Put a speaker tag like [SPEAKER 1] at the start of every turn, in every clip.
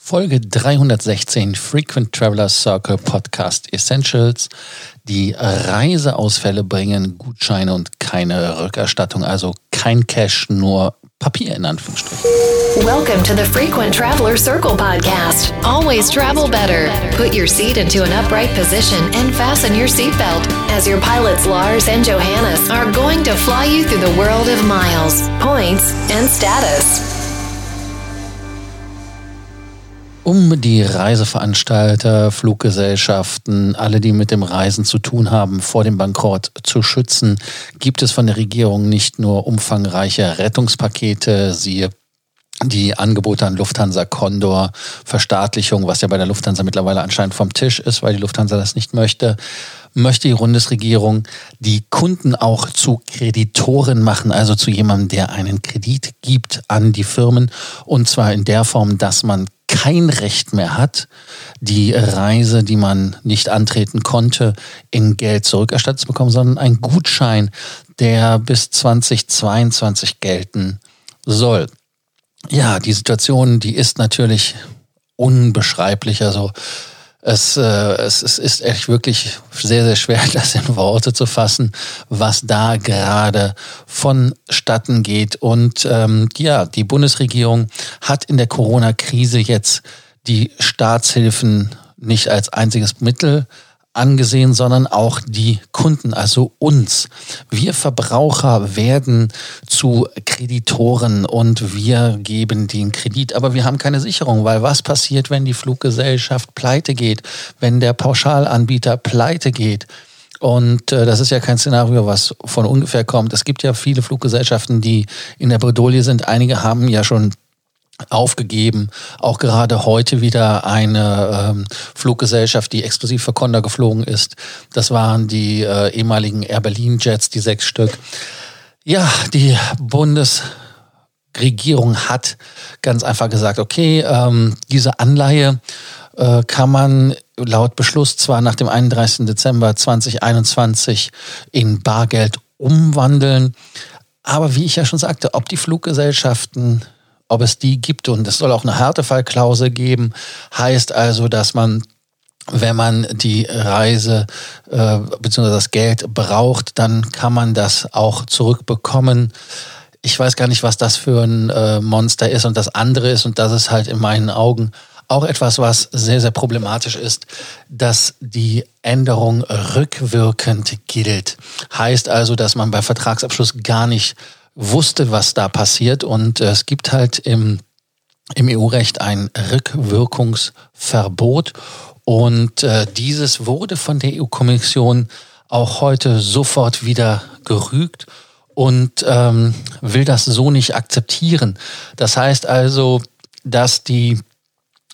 [SPEAKER 1] Folge 316 Frequent Traveler Circle Podcast Essentials. Die Reiseausfälle bringen Gutscheine und keine Rückerstattung, also kein Cash, nur Papier in Anführungsstrichen.
[SPEAKER 2] Welcome to the Frequent Traveler Circle podcast. Always travel better. Put your seat into an upright position and fasten your seatbelt as your pilots Lars and Johannes are going to fly you through the world of miles, points, and status.
[SPEAKER 1] Um die Reiseveranstalter, Fluggesellschaften, alle, die mit dem Reisen zu tun haben, vor dem Bankrott zu schützen, gibt es von der Regierung nicht nur umfangreiche Rettungspakete, siehe die Angebote an Lufthansa Condor, Verstaatlichung, was ja bei der Lufthansa mittlerweile anscheinend vom Tisch ist, weil die Lufthansa das nicht möchte, möchte die Bundesregierung die Kunden auch zu Kreditoren machen, also zu jemandem, der einen Kredit gibt an die Firmen. Und zwar in der Form, dass man kein Recht mehr hat, die Reise, die man nicht antreten konnte, in Geld zurückerstattet zu bekommen, sondern ein Gutschein, der bis 2022 gelten soll. Ja, die Situation, die ist natürlich unbeschreiblich. Also es, äh, es, es ist echt wirklich sehr, sehr schwer, das in Worte zu fassen, was da gerade vonstatten geht. Und ähm, ja, die Bundesregierung hat in der Corona-Krise jetzt die Staatshilfen nicht als einziges Mittel angesehen, sondern auch die Kunden, also uns. Wir Verbraucher werden zu Kreditoren und wir geben den Kredit, aber wir haben keine Sicherung, weil was passiert, wenn die Fluggesellschaft pleite geht, wenn der Pauschalanbieter pleite geht? Und äh, das ist ja kein Szenario, was von ungefähr kommt. Es gibt ja viele Fluggesellschaften, die in der Bredouille sind. Einige haben ja schon aufgegeben. Auch gerade heute wieder eine ähm, Fluggesellschaft, die exklusiv für Conda geflogen ist. Das waren die äh, ehemaligen Air Berlin Jets, die sechs Stück. Ja, die Bundesregierung hat ganz einfach gesagt, okay, ähm, diese Anleihe äh, kann man laut Beschluss zwar nach dem 31. Dezember 2021 in Bargeld umwandeln, aber wie ich ja schon sagte, ob die Fluggesellschaften ob es die gibt. Und es soll auch eine Härtefallklausel geben. Heißt also, dass man wenn man die Reise äh, bzw. das Geld braucht, dann kann man das auch zurückbekommen. Ich weiß gar nicht, was das für ein äh, Monster ist und das andere ist und das ist halt in meinen Augen auch etwas, was sehr, sehr problematisch ist, dass die Änderung rückwirkend gilt. Heißt also, dass man bei Vertragsabschluss gar nicht wusste, was da passiert. Und äh, es gibt halt im, im EU-Recht ein Rückwirkungsverbot. Und äh, dieses wurde von der EU-Kommission auch heute sofort wieder gerügt und ähm, will das so nicht akzeptieren. Das heißt also, dass die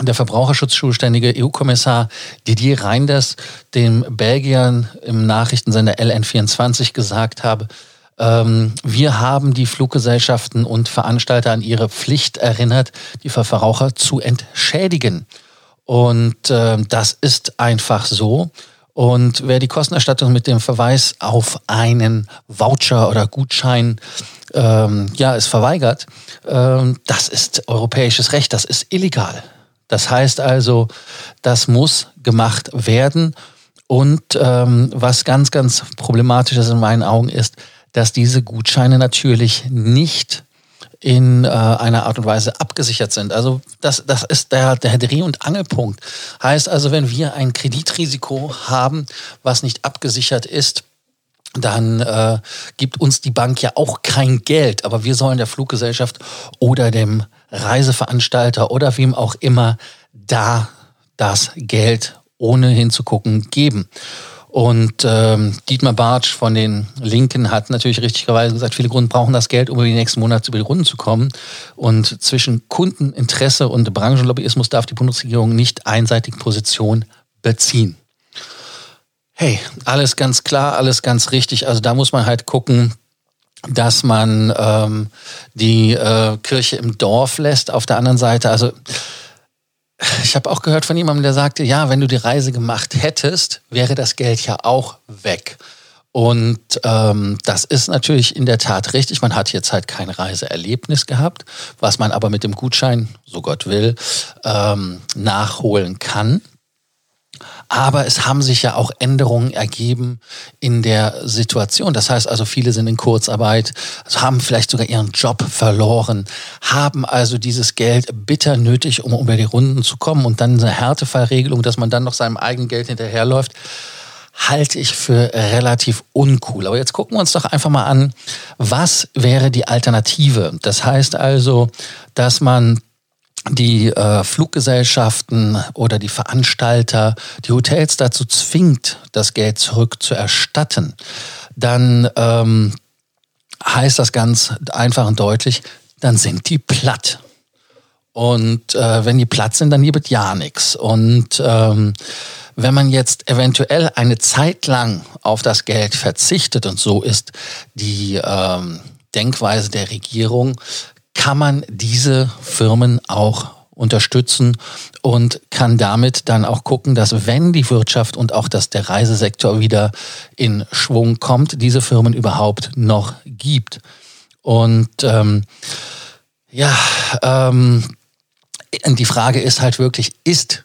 [SPEAKER 1] der Verbraucherschutzzuständige EU-Kommissar Didier Reinders den Belgiern im Nachrichtensender LN24 gesagt habe, wir haben die Fluggesellschaften und Veranstalter an ihre Pflicht erinnert, die Verbraucher zu entschädigen. Und äh, das ist einfach so. Und wer die Kostenerstattung mit dem Verweis auf einen Voucher oder Gutschein ähm, ja, es verweigert, ähm, das ist europäisches Recht, das ist illegal. Das heißt also, das muss gemacht werden. Und ähm, was ganz, ganz problematisch ist in meinen Augen ist, dass diese Gutscheine natürlich nicht in äh, einer Art und Weise abgesichert sind. Also das, das ist der, der Dreh- und Angelpunkt. Heißt also, wenn wir ein Kreditrisiko haben, was nicht abgesichert ist, dann äh, gibt uns die Bank ja auch kein Geld, aber wir sollen der Fluggesellschaft oder dem Reiseveranstalter oder wem auch immer da das Geld ohne hinzugucken geben. Und ähm, Dietmar Bartsch von den Linken hat natürlich richtigerweise gesagt, viele Kunden brauchen das Geld, um über die nächsten Monate über die Runden zu kommen. Und zwischen Kundeninteresse und Branchenlobbyismus darf die Bundesregierung nicht einseitig Position beziehen. Hey, alles ganz klar, alles ganz richtig. Also da muss man halt gucken, dass man ähm, die äh, Kirche im Dorf lässt. Auf der anderen Seite, also ich habe auch gehört von jemandem, der sagte, ja, wenn du die Reise gemacht hättest, wäre das Geld ja auch weg. Und ähm, das ist natürlich in der Tat richtig. Man hat jetzt halt kein Reiseerlebnis gehabt, was man aber mit dem Gutschein, so Gott will, ähm, nachholen kann. Aber es haben sich ja auch Änderungen ergeben in der Situation. Das heißt also, viele sind in Kurzarbeit, haben vielleicht sogar ihren Job verloren, haben also dieses Geld bitter nötig, um über die Runden zu kommen und dann eine Härtefallregelung, dass man dann noch seinem eigenen Geld hinterherläuft halte ich für relativ uncool. Aber jetzt gucken wir uns doch einfach mal an, was wäre die Alternative? Das heißt also, dass man die äh, Fluggesellschaften oder die Veranstalter, die Hotels dazu zwingt, das Geld zurückzuerstatten, dann ähm, heißt das ganz einfach und deutlich, dann sind die platt. Und äh, wenn die platt sind, dann gibt es ja nichts. Und ähm, wenn man jetzt eventuell eine Zeit lang auf das Geld verzichtet, und so ist die ähm, Denkweise der Regierung, kann man diese Firmen auch unterstützen und kann damit dann auch gucken, dass wenn die Wirtschaft und auch dass der Reisesektor wieder in Schwung kommt, diese Firmen überhaupt noch gibt. Und ähm, ja, ähm, die Frage ist halt wirklich, ist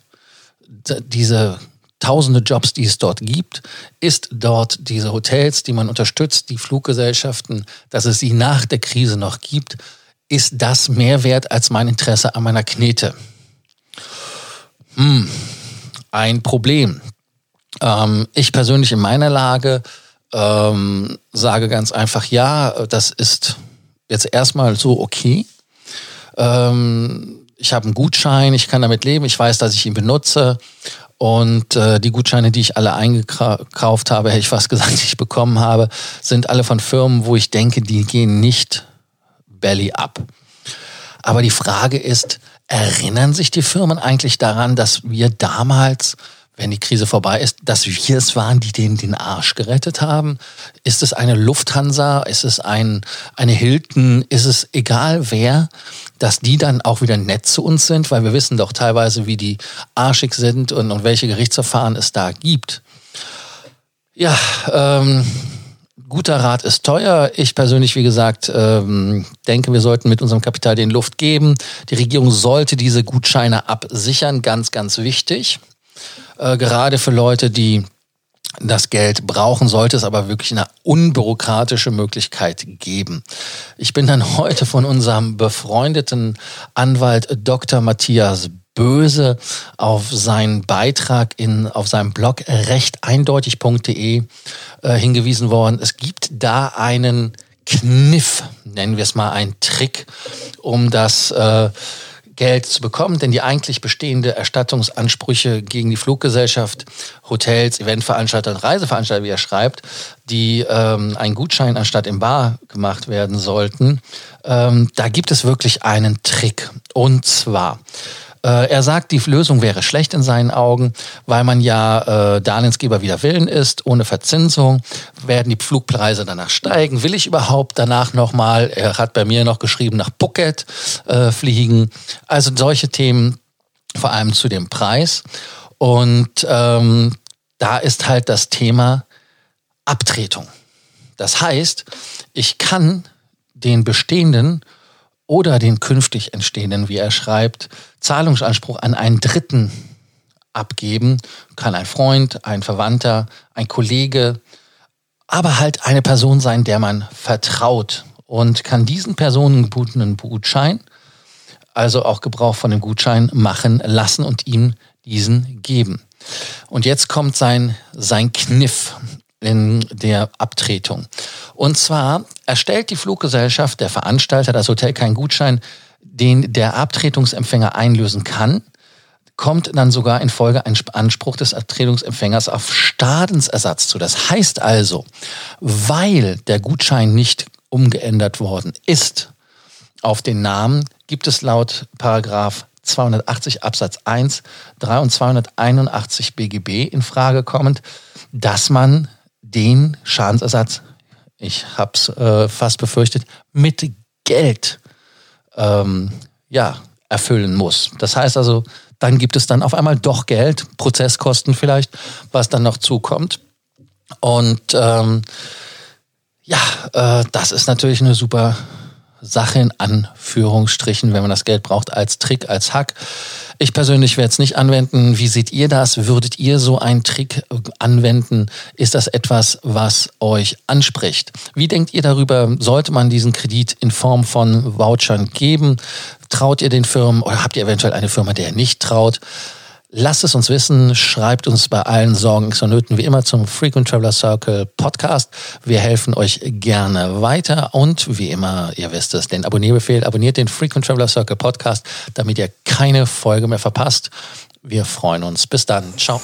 [SPEAKER 1] diese tausende Jobs, die es dort gibt, ist dort diese Hotels, die man unterstützt, die Fluggesellschaften, dass es sie nach der Krise noch gibt, ist das mehr wert als mein Interesse an meiner Knete? Hm, ein Problem. Ähm, ich persönlich in meiner Lage ähm, sage ganz einfach, ja, das ist jetzt erstmal so okay. Ähm, ich habe einen Gutschein, ich kann damit leben, ich weiß, dass ich ihn benutze. Und äh, die Gutscheine, die ich alle eingekauft habe, hätte ich fast gesagt, die ich bekommen habe, sind alle von Firmen, wo ich denke, die gehen nicht belly up. Aber die Frage ist, erinnern sich die Firmen eigentlich daran, dass wir damals wenn die Krise vorbei ist, dass wir es waren, die denen den Arsch gerettet haben? Ist es eine Lufthansa? Ist es ein, eine Hilton? Ist es egal wer, dass die dann auch wieder nett zu uns sind? Weil wir wissen doch teilweise, wie die arschig sind und, und welche Gerichtsverfahren es da gibt. Ja, ähm, guter Rat ist teuer. Ich persönlich, wie gesagt, ähm, denke, wir sollten mit unserem Kapital den Luft geben. Die Regierung sollte diese Gutscheine absichern, ganz, ganz wichtig. Äh, gerade für Leute, die das Geld brauchen, sollte es aber wirklich eine unbürokratische Möglichkeit geben. Ich bin dann heute von unserem befreundeten Anwalt Dr. Matthias Böse auf seinen Beitrag in, auf seinem Blog rechteindeutig.de äh, hingewiesen worden. Es gibt da einen Kniff, nennen wir es mal einen Trick, um das äh, Geld zu bekommen, denn die eigentlich bestehende Erstattungsansprüche gegen die Fluggesellschaft, Hotels, Eventveranstalter und Reiseveranstalter, wie er schreibt, die ähm, einen Gutschein anstatt im Bar gemacht werden sollten, ähm, da gibt es wirklich einen Trick. Und zwar er sagt, die Lösung wäre schlecht in seinen Augen, weil man ja äh, Darlehensgeber wieder Willen ist. Ohne Verzinsung werden die Flugpreise danach steigen. Will ich überhaupt danach nochmal, er hat bei mir noch geschrieben, nach Phuket äh, fliegen? Also solche Themen, vor allem zu dem Preis. Und ähm, da ist halt das Thema Abtretung. Das heißt, ich kann den bestehenden oder den künftig entstehenden, wie er schreibt, Zahlungsanspruch an einen Dritten abgeben. Kann ein Freund, ein Verwandter, ein Kollege, aber halt eine Person sein, der man vertraut und kann diesen Personen gebotenen Gutschein, also auch Gebrauch von dem Gutschein machen lassen und ihm diesen geben. Und jetzt kommt sein, sein Kniff in der Abtretung. Und zwar erstellt die Fluggesellschaft, der Veranstalter, das Hotel keinen Gutschein, den der Abtretungsempfänger einlösen kann, kommt dann sogar in Folge ein Anspruch des Abtretungsempfängers auf Stadensersatz zu. Das heißt also, weil der Gutschein nicht umgeändert worden ist auf den Namen, gibt es laut Paragraph 280 Absatz 1, 3 und 281 BGB in Frage kommend, dass man den Schadensersatz, ich habe es äh, fast befürchtet, mit Geld ähm, ja, erfüllen muss. Das heißt also, dann gibt es dann auf einmal doch Geld, Prozesskosten vielleicht, was dann noch zukommt. Und ähm, ja, äh, das ist natürlich eine super Sache Anführungsstrichen, wenn man das Geld braucht, als Trick, als Hack. Ich persönlich werde es nicht anwenden. Wie seht ihr das? Würdet ihr so einen Trick anwenden? Ist das etwas, was euch anspricht? Wie denkt ihr darüber? Sollte man diesen Kredit in Form von Vouchern geben? Traut ihr den Firmen oder habt ihr eventuell eine Firma, der nicht traut? Lasst es uns wissen, schreibt uns bei allen Sorgen und Nöten wie immer zum Frequent Traveler Circle Podcast. Wir helfen euch gerne weiter und wie immer, ihr wisst es, den Abonnierbefehl, abonniert den Frequent Traveler Circle Podcast, damit ihr keine Folge mehr verpasst. Wir freuen uns. Bis dann. Ciao.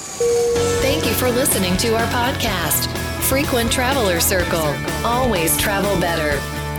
[SPEAKER 2] Thank you for listening to our podcast, Frequent Traveler Circle. Always travel better.